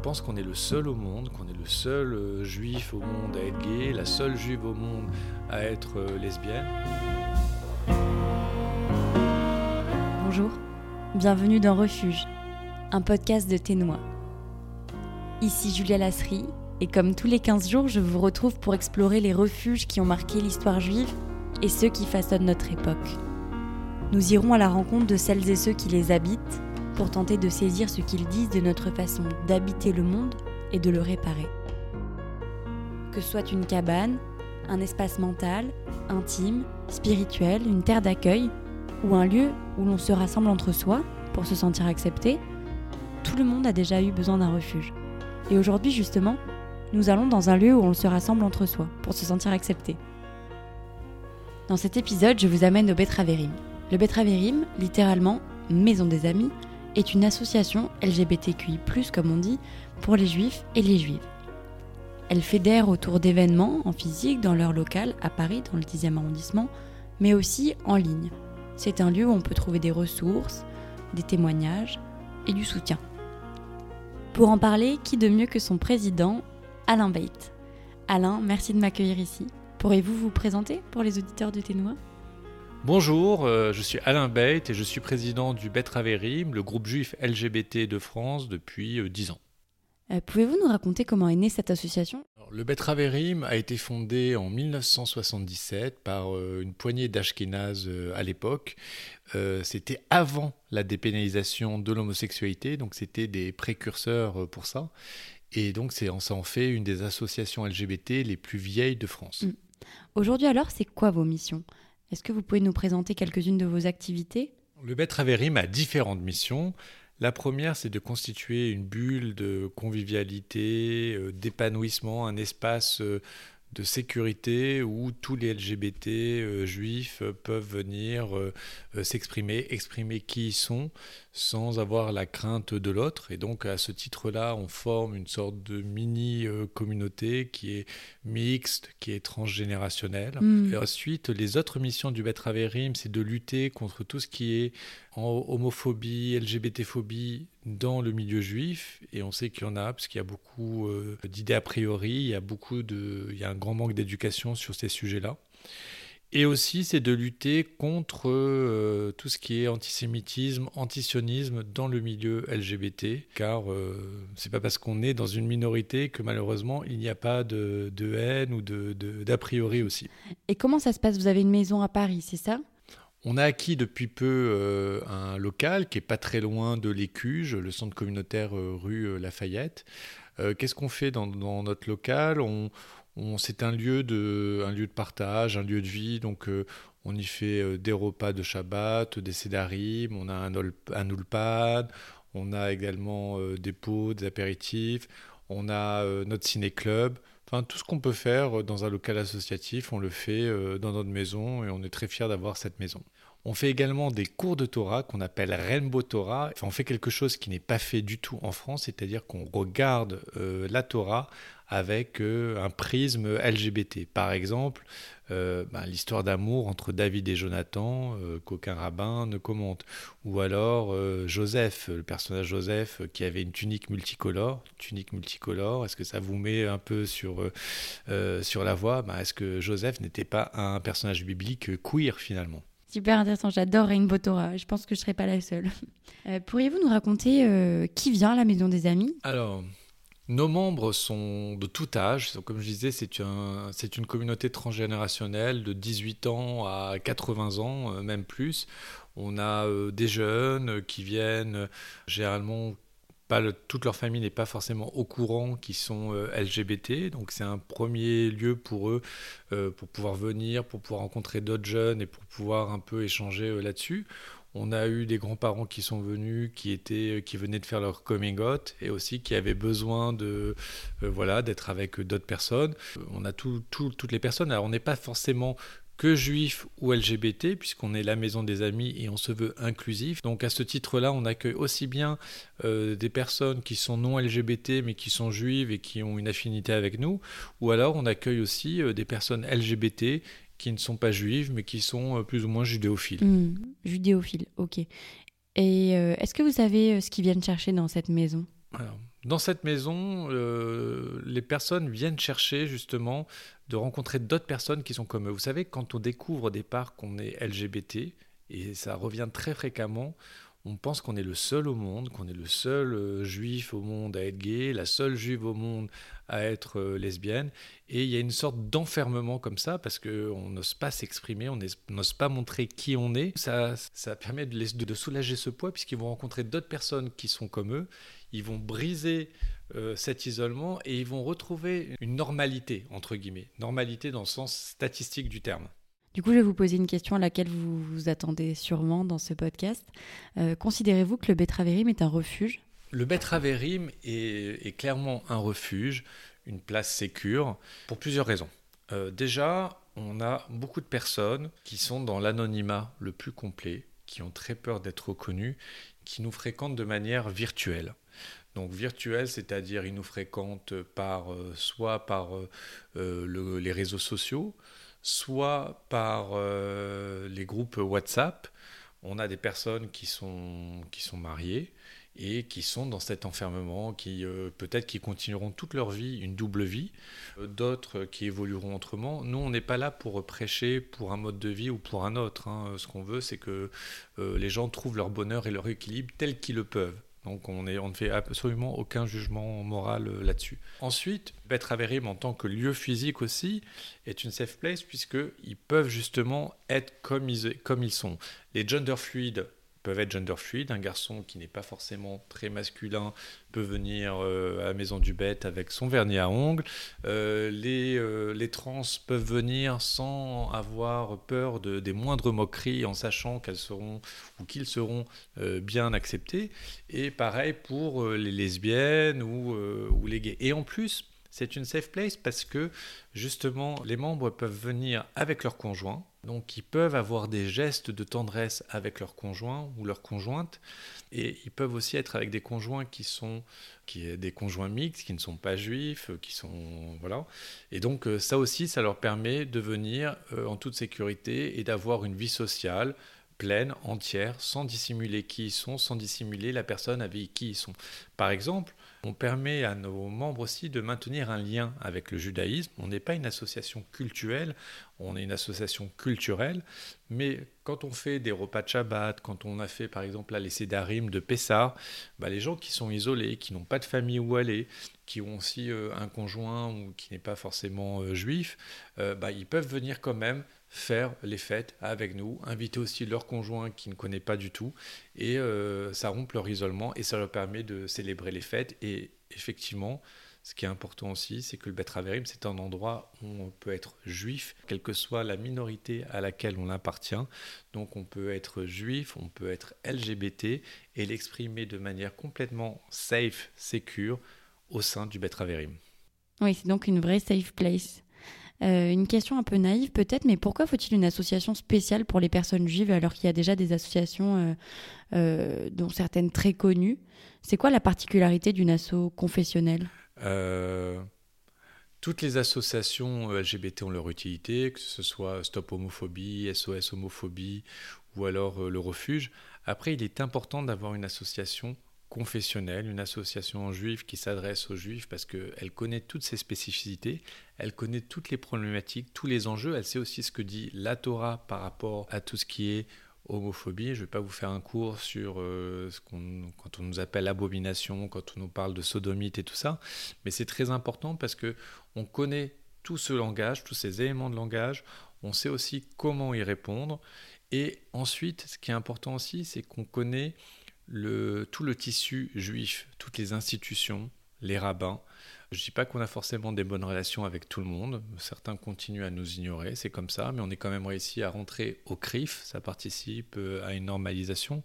pense qu'on est le seul au monde, qu'on est le seul euh, juif au monde à être gay, la seule juive au monde à être euh, lesbienne. Bonjour, bienvenue dans Refuge, un podcast de Ténois. Ici Julia Lasserie, et comme tous les 15 jours, je vous retrouve pour explorer les refuges qui ont marqué l'histoire juive et ceux qui façonnent notre époque. Nous irons à la rencontre de celles et ceux qui les habitent pour tenter de saisir ce qu'ils disent de notre façon d'habiter le monde et de le réparer. Que ce soit une cabane, un espace mental, intime, spirituel, une terre d'accueil, ou un lieu où l'on se rassemble entre soi pour se sentir accepté, tout le monde a déjà eu besoin d'un refuge. Et aujourd'hui justement, nous allons dans un lieu où on se rassemble entre soi pour se sentir accepté. Dans cet épisode, je vous amène au Betraverim. Le Betraverim, littéralement maison des amis, est une association LGBTQI, comme on dit, pour les juifs et les juives. Elle fédère autour d'événements en physique dans leur local à Paris, dans le 10e arrondissement, mais aussi en ligne. C'est un lieu où on peut trouver des ressources, des témoignages et du soutien. Pour en parler, qui de mieux que son président, Alain Beit? Alain, merci de m'accueillir ici. Pourriez-vous vous présenter pour les auditeurs de Ténois Bonjour, euh, je suis Alain Beit et je suis président du Betraverim, le groupe juif LGBT de France depuis 10 euh, ans. Euh, pouvez-vous nous raconter comment est née cette association? Le Betraverim a été fondé en 1977 par une poignée d'Ashkénazes à l'époque. c'était avant la dépénalisation de l'homosexualité, donc c'était des précurseurs pour ça. Et donc ça en fait une des associations LGBT les plus vieilles de France. Mm. Aujourd'hui alors, c'est quoi vos missions? Est-ce que vous pouvez nous présenter quelques-unes de vos activités? Le Betraverim a différentes missions. La première, c'est de constituer une bulle de convivialité, euh, d'épanouissement, un espace euh, de sécurité où tous les LGBT euh, juifs peuvent venir s'exprimer, exprimer qui ils sont, sans avoir la crainte de l'autre. Et donc à ce titre-là, on forme une sorte de mini-communauté qui est mixte, qui est transgénérationnelle. Mm. Et ensuite, les autres missions du Betraverim, c'est de lutter contre tout ce qui est en homophobie, LGBT-phobie dans le milieu juif. Et on sait qu'il y en a, parce qu'il y a beaucoup euh, d'idées a priori, il y a, beaucoup de, il y a un grand manque d'éducation sur ces sujets-là. Et aussi, c'est de lutter contre euh, tout ce qui est antisémitisme, antisionisme dans le milieu LGBT, car euh, c'est pas parce qu'on est dans une minorité que malheureusement il n'y a pas de, haine ou de d'a priori aussi. Et comment ça se passe? Vous avez une maison à Paris, c'est ça? On a acquis depuis peu euh, un local qui est pas très loin de l'Écuge, le centre communautaire rue Lafayette. Qu'est-ce qu'on fait dans, notre local? On, c'est un lieu de, partage, un lieu de vie. Donc, euh, on y fait euh, des repas de Shabbat, des sédarim, on a un, un on a également euh, des pots, des apéritifs, on a notre ciné-club. Tout ce qu'on peut faire dans un local associatif, on le fait dans notre maison et on est très fiers d'avoir cette maison. On fait également des cours de Torah qu'on appelle Rainbow Torah. On fait quelque chose qui n'est pas fait du tout en France, c'est-à-dire qu'on regarde la Torah avec euh, un prisme LGBT. Par exemple, euh, bah, l'histoire d'amour entre David et Jonathan, euh, qu'aucun rabbin ne commente. Ou alors Joseph, le personnage Joseph qui avait une tunique multicolore. Tunique multicolore, est-ce que ça vous met un peu sur, sur la voie? Bah, Est-ce que Joseph n'était pas un personnage biblique queer finalement? Super intéressant, j'adore Rainbow Torah, je pense que je ne serai pas la seule. Pourriez-vous nous raconter qui vient à la Maison des Amis? Alors, nos membres sont de tout âge. Comme je disais, c'est une communauté transgénérationnelle de 18 ans à 80 ans, euh, même plus. On a euh, des jeunes qui viennent, généralement, pas toute leur famille n'est pas forcément au courant qu'ils sont euh, LGBT. Donc c'est un premier lieu pour eux, pour pouvoir venir, pour pouvoir rencontrer d'autres jeunes et pour pouvoir un peu échanger là-dessus. On a eu des grands-parents qui sont venus, qui étaient, qui venaient de faire leur coming out et aussi qui avaient besoin de, euh, voilà, d'être avec d'autres personnes. Euh, on a toutes les personnes. Alors on n'est pas forcément que juifs ou LGBT, puisqu'on est la maison des amis et on se veut inclusif. Donc à ce titre-là, on accueille aussi bien euh, des personnes qui sont non LGBT mais qui sont juives et qui ont une affinité avec nous, ou alors on accueille aussi des personnes LGBT qui ne sont pas juives, mais qui sont euh, plus ou moins judéophiles. Hmm, judéophiles, ok. Et euh, est-ce que vous savez euh, ce qu'ils viennent chercher dans cette maison? Dans cette maison, euh, les personnes viennent chercher justement de rencontrer d'autres personnes qui sont comme eux. Vous savez, quand on découvre au départ qu'on est LGBT, et ça revient très fréquemment, on pense qu'on est le seul au monde, qu'on est le seul euh, juif au monde à être gay, la seule juive au monde à être euh, lesbienne. Et il y a une sorte d'enfermement comme ça, parce qu'on n'ose pas s'exprimer, on n'ose pas montrer qui on est. Ça, ça permet de, soulager ce poids, puisqu'ils vont rencontrer d'autres personnes qui sont comme eux. Ils vont briser euh, cet isolement et ils vont retrouver une normalité, entre guillemets. Normalité dans le sens statistique du terme. Du coup, je vais vous poser une question à laquelle vous vous attendez sûrement dans ce podcast. Euh, considérez-vous que le Betraverim est un refuge? Le Betraverim est, clairement un refuge, une place sécure, pour plusieurs raisons. Euh, déjà, on a beaucoup de personnes qui sont dans l'anonymat le plus complet, qui ont très peur d'être reconnus, qui nous fréquentent de manière virtuelle. Donc virtuel, c'est-à-dire ils nous fréquentent par, euh, soit par les réseaux sociaux, soit par euh, les groupes WhatsApp. On a des personnes qui sont, qui sont mariées et qui sont dans cet enfermement, qui euh, peut-être qui continueront toute leur vie une double vie, euh, d'autres qui évolueront autrement. Nous, on n'est pas là pour prêcher pour un mode de vie ou pour un autre. Hein. Ce qu'on veut, c'est que les gens trouvent leur bonheur et leur équilibre tel qu'ils le peuvent. Donc on, ne fait absolument aucun jugement moral euh, là-dessus. Ensuite, Betraverim en tant que lieu physique aussi est une safe place puisqu'ils peuvent justement être comme ils, comme ils sont. Les gender fluides peuvent être gender fluide. Un garçon qui n'est pas forcément très masculin peut venir euh, à maison du bête avec son vernis à ongles. Euh, les, euh, les trans peuvent venir sans avoir peur de, des moindres moqueries en sachant qu'elles seront ou qu'ils seront bien acceptés. Et pareil pour les lesbiennes ou, ou les gays. Et en plus, c'est une safe place parce que justement les membres peuvent venir avec leur conjoint donc ils peuvent avoir des gestes de tendresse avec leur conjoint ou leur conjointe, et ils peuvent aussi être avec des conjoints qui sont qui, des conjoints mixtes, qui ne sont pas juifs, qui sont voilà. Et donc euh, ça aussi, ça leur permet de venir euh, en toute sécurité et d'avoir une vie sociale pleine, entière, sans dissimuler qui ils sont, sans dissimuler la personne avec qui ils sont. Par exemple, on permet à nos membres aussi de maintenir un lien avec le judaïsme. On n'est pas une association culturelle, on est une association culturelle, mais quand on fait des repas de Shabbat, quand on a fait par exemple la les Sédarim de Pessah, bah, les gens qui sont isolés, qui n'ont pas de famille où aller, qui ont aussi euh, un conjoint ou qui n'est pas forcément euh, juif, euh, bah, ils peuvent venir quand même faire les fêtes avec nous, inviter aussi leur conjoint qui ne connaît pas du tout, et euh, ça rompt leur isolement et ça leur permet de célébrer les fêtes. Et effectivement, ce qui est important aussi, c'est que le Betraverim, c'est un endroit où on peut être juif, quelle que soit la minorité à laquelle on appartient. Donc on peut être juif, on peut être LGBT et l'exprimer de manière complètement safe, secure au sein du Betraverim. Oui, c'est donc une vraie safe place. Euh, une question un peu naïve peut-être, mais pourquoi faut-il une association spéciale pour les personnes juives alors qu'il y a déjà des associations, euh, euh, dont certaines très connues? C'est quoi la particularité d'une asso confessionnelle? Toutes les associations LGBT ont leur utilité, que ce soit Stop Homophobie, SOS Homophobie ou alors le Refuge. Après, il est important d'avoir une association confessionnelle, une association juive qui s'adresse aux juifs parce qu'elle connaît toutes ses spécificités, elle connaît toutes les problématiques, tous les enjeux, elle sait aussi ce que dit la Torah par rapport à tout ce qui est homophobie. Je ne vais pas vous faire un cours sur euh, ce qu'on, quand on nous appelle abomination, quand on nous parle de sodomite et tout ça, mais c'est très important parce que on connaît tout ce langage, tous ces éléments de langage, on sait aussi comment y répondre. Et ensuite, ce qui est important aussi, c'est qu'on connaît tout le tissu juif, toutes les institutions, les rabbins. Je ne dis pas qu'on a forcément des bonnes relations avec tout le monde, certains continuent à nous ignorer, c'est comme ça, mais on est quand même réussi à rentrer au CRIF, ça participe euh, à une normalisation.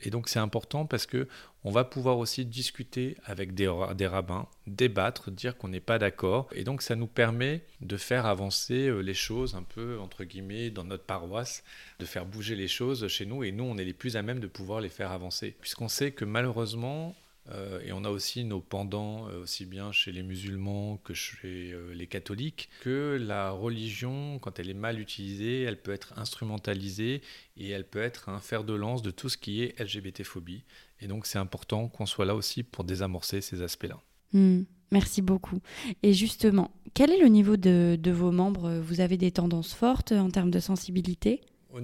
Et donc c'est important parce que on va pouvoir aussi discuter avec des, des rabbins, débattre, dire qu'on n'est pas d'accord. Et donc ça nous permet de faire avancer euh, les choses un peu, entre guillemets, dans notre paroisse, de faire bouger les choses chez nous. Et nous, on est les plus à même de pouvoir les faire avancer. Puisqu'on sait que malheureusement, Euh, et on a aussi nos pendants, euh, aussi bien chez les musulmans que chez euh, les catholiques, que la religion, quand elle est mal utilisée, elle peut être instrumentalisée et elle peut être un fer de lance de tout ce qui est LGBT-phobie. Et donc c'est important qu'on soit là aussi pour désamorcer ces aspects-là. Hmm, merci beaucoup. Et justement, quel est le niveau de, de vos membres? Vous avez des tendances fortes en termes de sensibilité?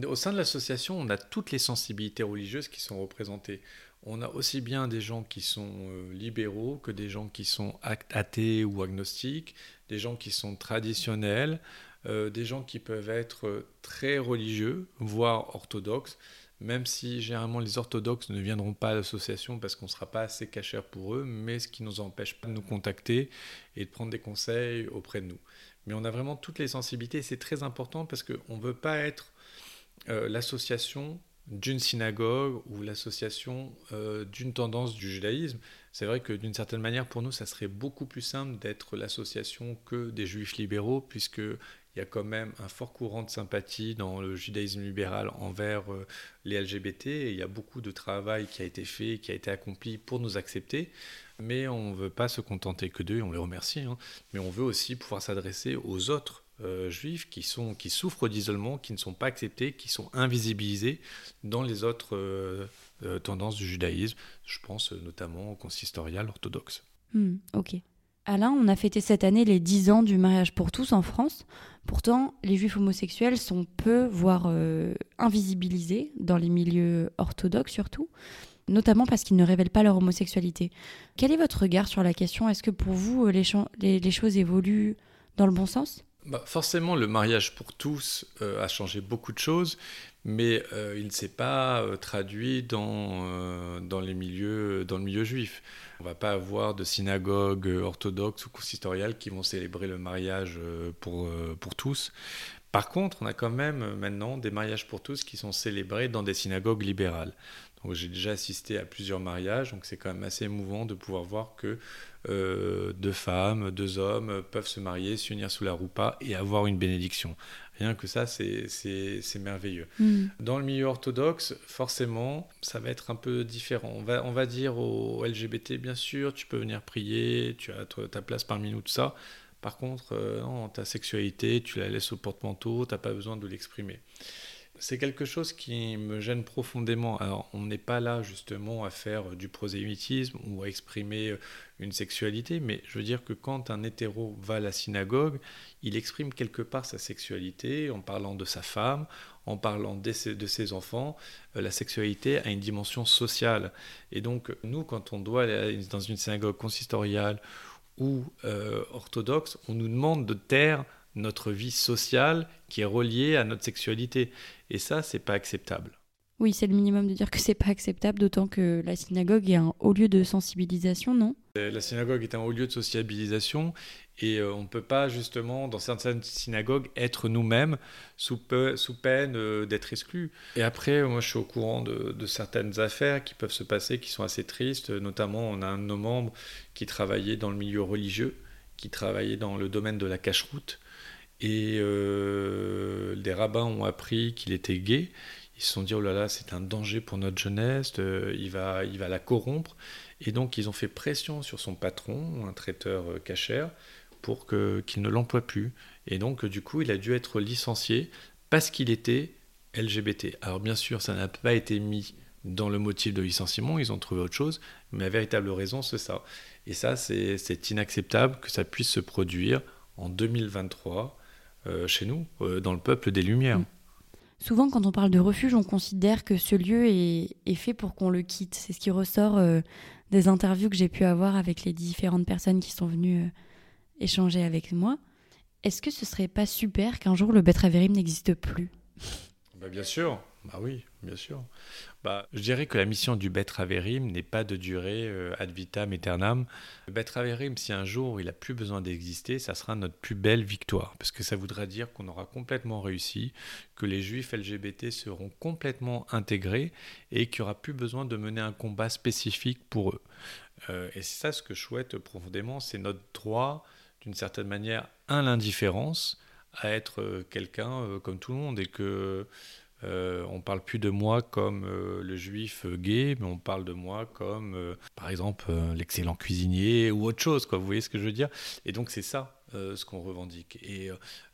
Au sein de l'association, on a toutes les sensibilités religieuses qui sont représentées on a aussi bien des gens qui sont euh, libéraux que des gens qui sont athées ou agnostiques, des gens qui sont traditionnels, euh, des gens qui peuvent être euh, très religieux, voire orthodoxes, même si généralement les orthodoxes ne viendront pas à l'association parce qu'on ne sera pas assez cachère pour eux, mais ce qui ne nous empêche pas de nous contacter et de prendre des conseils auprès de nous. Mais on a vraiment toutes les sensibilités et c'est très important parce qu'on ne veut pas être l'association d'une synagogue ou l'association euh, d'une tendance du judaïsme. C'est vrai que d'une certaine manière, pour nous, ça serait beaucoup plus simple d'être l'association que des juifs libéraux, puisqu'il y a quand même un fort courant de sympathie dans le judaïsme libéral envers euh, les LGBT, il y a beaucoup de travail qui a été fait, qui a été accompli pour nous accepter. Mais on ne veut pas se contenter que d'eux, on les remercie, hein. mais on veut aussi pouvoir s'adresser aux autres euh, juifs qui, souffrent d'isolement, qui ne sont pas acceptés, qui sont invisibilisés dans les autres euh, euh, tendances du judaïsme. Je pense notamment au consistorial orthodoxe. Hmm, ok. Alain, on a fêté cette année les 10 ans du mariage pour tous en France. Pourtant, les juifs homosexuels sont peu, voire invisibilisés dans les milieux orthodoxes surtout, notamment parce qu'ils ne révèlent pas leur homosexualité. Quel est votre regard sur la question? Est-ce que pour vous, les choses évoluent dans le bon sens? Bah, forcément, le mariage pour tous euh, a changé beaucoup de choses, mais euh, il ne s'est pas euh, traduit dans, dans, le milieu juif. On ne va pas avoir de synagogues orthodoxes ou consistoriales qui vont célébrer le mariage pour, pour tous. Par contre, on a quand même maintenant des mariages pour tous qui sont célébrés dans des synagogues libérales. J'ai déjà assisté à plusieurs mariages, donc c'est quand même assez émouvant de pouvoir voir que euh, deux femmes, deux hommes peuvent se marier, s'unir sous la roupa et avoir une bénédiction. Rien que ça, c'est merveilleux. Hmm. Dans le milieu orthodoxe, forcément, ça va être un peu différent. On va, on va dire aux LGBT, bien sûr, tu peux venir prier, tu as ta place parmi nous, tout ça. Par contre, euh, ta sexualité, tu la laisses au porte-manteau, tu n'as pas besoin de l'exprimer c'est quelque chose qui me gêne profondément. Alors, on n'est pas là justement à faire du prosélytisme ou à exprimer une sexualité, mais je veux dire que quand un hétéro va à la synagogue, il exprime quelque part sa sexualité en parlant de sa femme, en parlant de ses, enfants. Euh, la sexualité a une dimension sociale. Et donc, nous, quand on doit aller dans une synagogue consistoriale ou euh, orthodoxe, on nous demande de taire notre vie sociale qui est reliée à notre sexualité. Et ça, c'est pas acceptable. Oui, c'est le minimum de dire que c'est pas acceptable, d'autant que la synagogue est un haut lieu de sensibilisation, non? Euh, La synagogue est un haut lieu de sociabilisation et euh, on ne peut pas justement, dans certaines synagogues, être nous-mêmes sous, sous, peine euh, d'être exclus. Et après, moi je suis au courant de, de, certaines affaires qui peuvent se passer, qui sont assez tristes. Notamment, on a un de nos membres qui travaillait dans le milieu religieux, qui travaillait dans le domaine de la cache-route et euh, les rabbins ont appris qu'il était gay. Ils se sont dit, oh là là, c'est un danger pour notre jeunesse, il, va, il va la corrompre. Et donc, ils ont fait pression sur son patron, un traiteur euh, cachère, pour qu'il ne l'emploie plus. Et donc, du coup, il a dû être licencié parce qu'il était LGBT. Alors, bien sûr, ça n'a pas été mis dans le motif de licenciement, ils ont trouvé autre chose, mais la véritable raison, c'est ça. Et ça, c'est inacceptable que ça puisse se produire en 2023 euh, chez nous, euh, dans le peuple des Lumières. Mm. Souvent, quand on parle de refuge, on considère que ce lieu est, fait pour qu'on le quitte. C'est ce qui ressort euh, des interviews que j'ai pu avoir avec les différentes personnes qui sont venues échanger avec moi. Est-ce que ce serait pas super qu'un jour le Betraverim n'existe plus? Bah Bien sûr, bah oui, bien sûr. Bah, je dirais que la mission du Betraverim n'est pas de durer euh, ad vitam aeternam. Le Betraverim, si un jour il a plus besoin d'exister, ça sera notre plus belle victoire, parce que ça voudra dire qu'on aura complètement réussi, que les juifs LGBT seront complètement intégrés et qu'il n'y aura plus besoin de mener un combat spécifique pour eux. Euh, et c'est ça ce que je souhaite profondément, c'est notre droit, d'une certaine manière, à l'indifférence, à être euh, quelqu'un comme tout le monde, et que euh, on parle plus de moi comme le juif gay, mais on parle de moi comme, par exemple, l'excellent cuisinier ou autre chose. Quoi. Vous voyez ce que je veux dire? Et donc c'est ça ce qu'on revendique. Et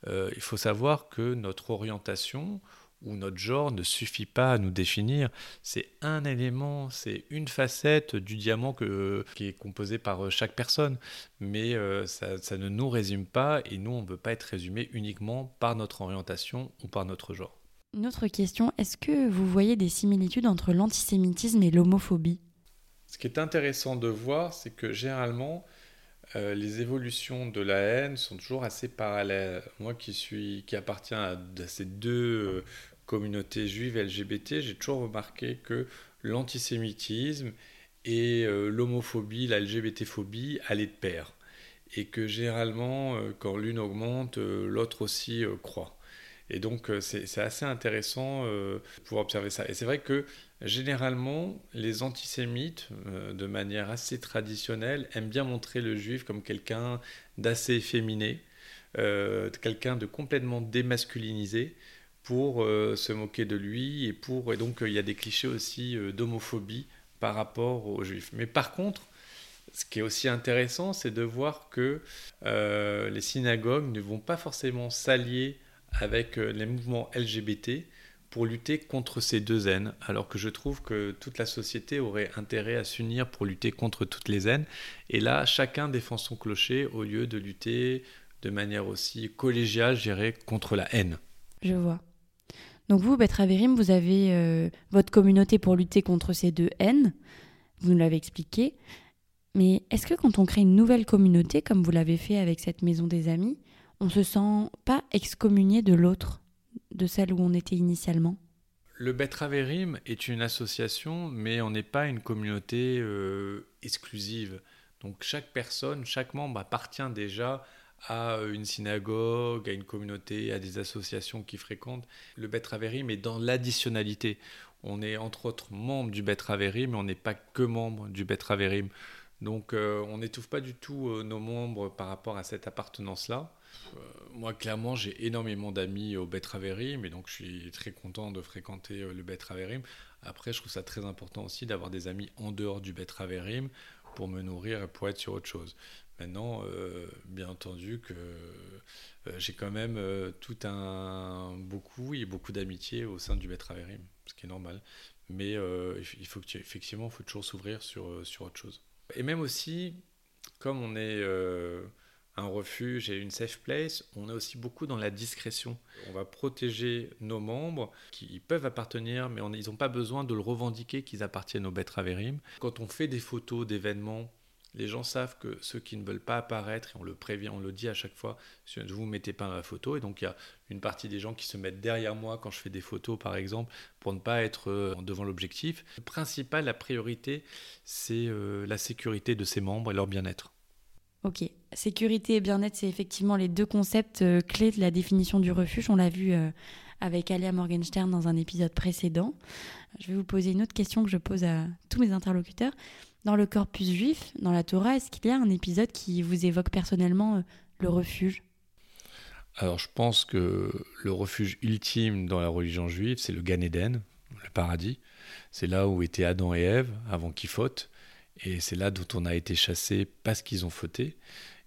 il faut savoir que notre orientation ou notre genre ne suffit pas à nous définir. C'est un élément, c'est une facette du diamant qui est composé par euh, chaque personne. Mais euh, ça, ne nous résume pas et nous, on ne veut pas être résumé uniquement par notre orientation ou par notre genre. Une autre question, est-ce que vous voyez des similitudes entre l'antisémitisme et l'homophobie? Ce qui est intéressant de voir, c'est que généralement, euh, les évolutions de la haine sont toujours assez parallèles. Moi qui suis qui appartiens à, ces deux communauté juive LGBT, j'ai toujours remarqué que l'antisémitisme et euh, l'homophobie, la LGBT-phobie allaient de pair. Et que généralement, euh, quand l'une augmente, euh, l'autre aussi croît. Et donc, c'est assez intéressant de pouvoir observer ça. Et c'est vrai que généralement, les antisémites, de manière assez traditionnelle, aiment bien montrer le juif comme quelqu'un d'assez efféminé, quelqu'un de complètement démasculinisé pour euh, se moquer de lui et pour et donc euh, il y a des clichés aussi euh, d'homophobie par rapport aux juifs. Mais par contre, ce qui est aussi intéressant, c'est de voir que les synagogues ne vont pas forcément s'allier avec les mouvements LGBT pour lutter contre ces deux haines, alors que je trouve que toute la société aurait intérêt à s'unir pour lutter contre toutes les haines. Et là, chacun défend son clocher au lieu de lutter de manière aussi collégiale, je contre la haine. Je vois. Donc vous, Betraverim, vous avez euh, votre communauté pour lutter contre ces deux haines, vous nous l'avez expliqué. Mais est-ce que quand on crée une nouvelle communauté, comme vous l'avez fait avec cette maison des amis, on se sent pas excommunié de l'autre, de celle où on était initialement Le Betraverim est une association, mais on n'est pas une communauté euh, exclusive. Donc chaque personne, chaque membre appartient déjà à une synagogue, à une communauté, à des associations qui fréquentent. Le Bet est dans l'additionnalité. On est entre autres membre du Bet mais on n'est pas que membre du Bet Donc euh, on n'étouffe pas du tout euh, nos membres par rapport à cette appartenance-là. Euh, moi, clairement, j'ai énormément d'amis au Bet mais donc je suis très content de fréquenter le Bet Après, je trouve ça très important aussi d'avoir des amis en dehors du Bet pour me nourrir et pour être sur autre chose. Maintenant, euh, bien entendu que euh, j'ai quand même euh, tout un beaucoup et beaucoup d'amitié au sein du Maître Averim, ce qui est normal. Mais il faut que effectivement, il faut toujours s'ouvrir sur, sur autre chose. Et même aussi, comme on est un refuge et une safe place, on est aussi beaucoup dans la discrétion. On va protéger nos membres qui peuvent appartenir, mais ils n'ont pas besoin de le revendiquer qu'ils appartiennent au Betra Averim. Quand on fait des photos d'événements les gens savent que ceux qui ne veulent pas apparaître, et on le prévient, on le dit à chaque fois, ne vous mettez pas dans la photo. Et donc il y a une partie des gens qui se mettent derrière moi quand je fais des photos, par exemple, pour ne pas être euh, devant l'objectif. Le principal, la priorité, c'est euh, la sécurité de ses membres et leur bien-être. Ok, sécurité et bien-être, c'est effectivement les deux concepts euh, clés de la définition du refuge. On l'a vu avec Alia Morgenstern dans un épisode précédent. Je vais vous poser une autre question que je pose à tous mes interlocuteurs. Dans le corpus juif, dans la Torah, est-ce qu'il y a un épisode qui vous évoque personnellement euh, le refuge? Alors je pense que le refuge ultime dans la religion juive, c'est le Gan Eden, le paradis. C'est là où étaient Adam et Ève avant qu'ils fautent. Et c'est là dont on a été chassé parce qu'ils ont fauté.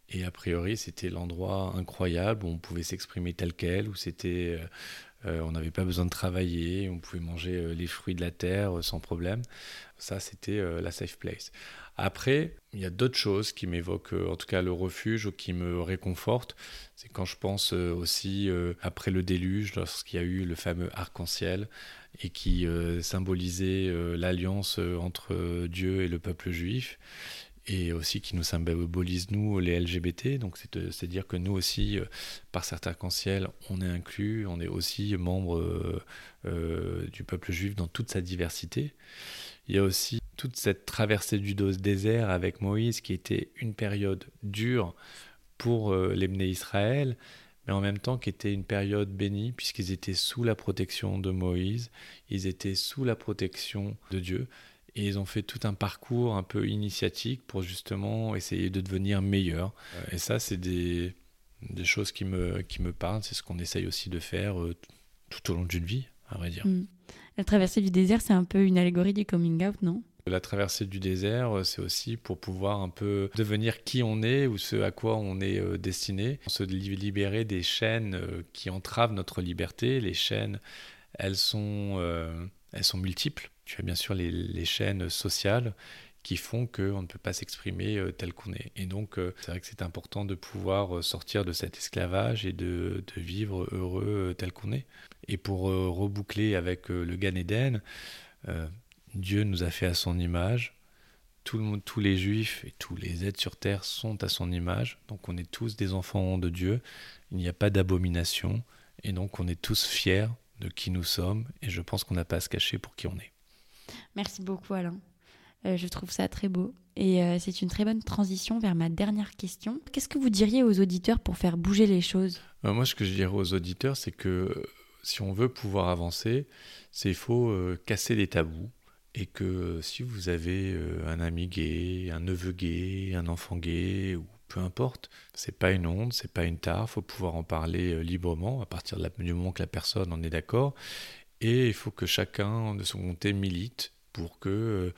Et a priori, c'était l'endroit incroyable où on pouvait s'exprimer tel quel, où c'était, euh, euh, on n'avait pas besoin de travailler, on pouvait manger les fruits de la terre sans problème. Ça, c'était euh, la safe place. Après, il y a d'autres choses qui m'évoquent, euh, en tout cas le refuge, ou qui me réconfortent. C'est quand je pense euh, aussi après le déluge, lorsqu'il y a eu le fameux arc-en-ciel, et qui symbolisait l'alliance entre Dieu et le peuple juif et aussi qui nous symbolise nous les LGBT. Donc c'est dire que nous aussi, par cet arc-en-ciel, on est inclus, on est aussi membre du peuple juif dans toute sa diversité. Il y a aussi toute cette traversée du désert avec Moïse qui était une période dure pour euh, les Israël, mais en même temps qui était une période bénie puisqu'ils étaient sous la protection de Moïse, ils étaient sous la protection de Dieu et ils ont fait tout un parcours un peu initiatique pour justement essayer de devenir meilleurs. Euh, et ça, c'est des, choses qui me, qui me parlent, c'est ce qu'on essaye aussi de faire euh, tout au long d'une vie à vrai dire. Mm. La traversée du désert, c'est un peu une allégorie du coming out, non? La traversée du désert, c'est aussi pour pouvoir un peu devenir qui on est ou ce à quoi on est destiné, se libérer des chaînes qui entravent notre liberté. Les chaînes, elles sont, elles sont multiples. Tu as bien sûr les chaînes sociales qui font qu'on ne peut pas s'exprimer euh, tel qu'on est. Et donc, euh, c'est vrai que c'est important de pouvoir euh, sortir de cet esclavage et de, vivre heureux tel qu'on est. Et pour reboucler avec le Gan Eden, Dieu nous a fait à son image. Tout le monde, tous les juifs et tous les êtres sur terre sont à son image. Donc on est tous des enfants de Dieu. Il n'y a pas d'abomination. Et donc on est tous fiers de qui nous sommes. Et je pense qu'on n'a pas à se cacher pour qui on est. Merci beaucoup Alain. Euh, je trouve ça très beau. Et euh, c'est une très bonne transition vers ma dernière question. Qu'est-ce que vous diriez aux auditeurs pour faire bouger les choses? Euh, Moi, ce que je dirais aux auditeurs, c'est que si on veut pouvoir avancer, c'est il faut casser les tabous. Et que si vous avez un ami gay, un neveu gay, un enfant gay, ou peu importe, c'est pas une honte, c'est pas une tare, faut pouvoir en parler librement à partir du moment que la personne en est d'accord. Et il faut que chacun de son côté milite pour que euh,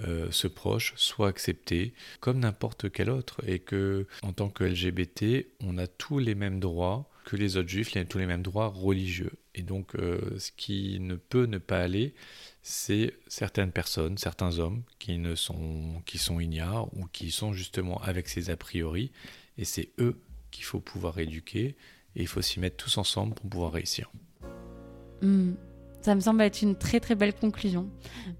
euh, ce proche soit accepté comme n'importe quel autre et que en tant que LGBT, on a tous les mêmes droits que les autres juifs, tous les mêmes droits religieux. Et donc euh, ce qui ne peut ne pas aller, c'est certaines personnes, certains hommes qui ne sont qui sont ignares ou qui sont justement avec ces a priori et c'est eux qu'il faut pouvoir éduquer et il faut s'y mettre tous ensemble pour pouvoir réussir. Hmm. Ça me semble être une très très belle conclusion.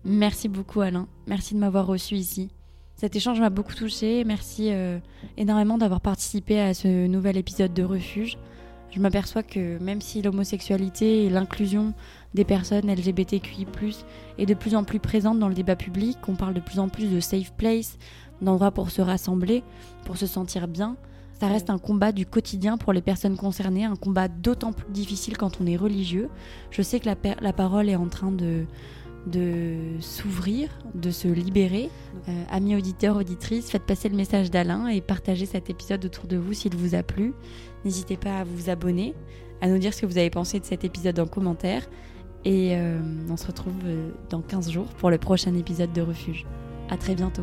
Merci beaucoup Alain. Merci de m'avoir reçu ici. Cet échange m'a beaucoup touché. Merci euh, énormément d'avoir participé à ce nouvel épisode de Refuge. Je m'aperçois que même si l'homosexualité et l'inclusion des personnes LGBTQI+, est de plus en plus présente dans le débat public, on parle de plus en plus de safe place, d'endroits pour se rassembler, pour se sentir bien, ça reste un combat du quotidien pour les personnes concernées, un combat d'autant plus difficile quand on est religieux. Je sais que la, la parole est en train de, de s'ouvrir, de se libérer. Euh, amis auditeurs, auditrices, faites passer le message d'Alain et partagez cet épisode autour de vous s'il vous a plu. N'hésitez pas à vous abonner, à nous dire ce que vous avez pensé de cet épisode en commentaire. Et euh, on se retrouve euh, dans 15 jours pour le prochain épisode de Refuge. À très bientôt.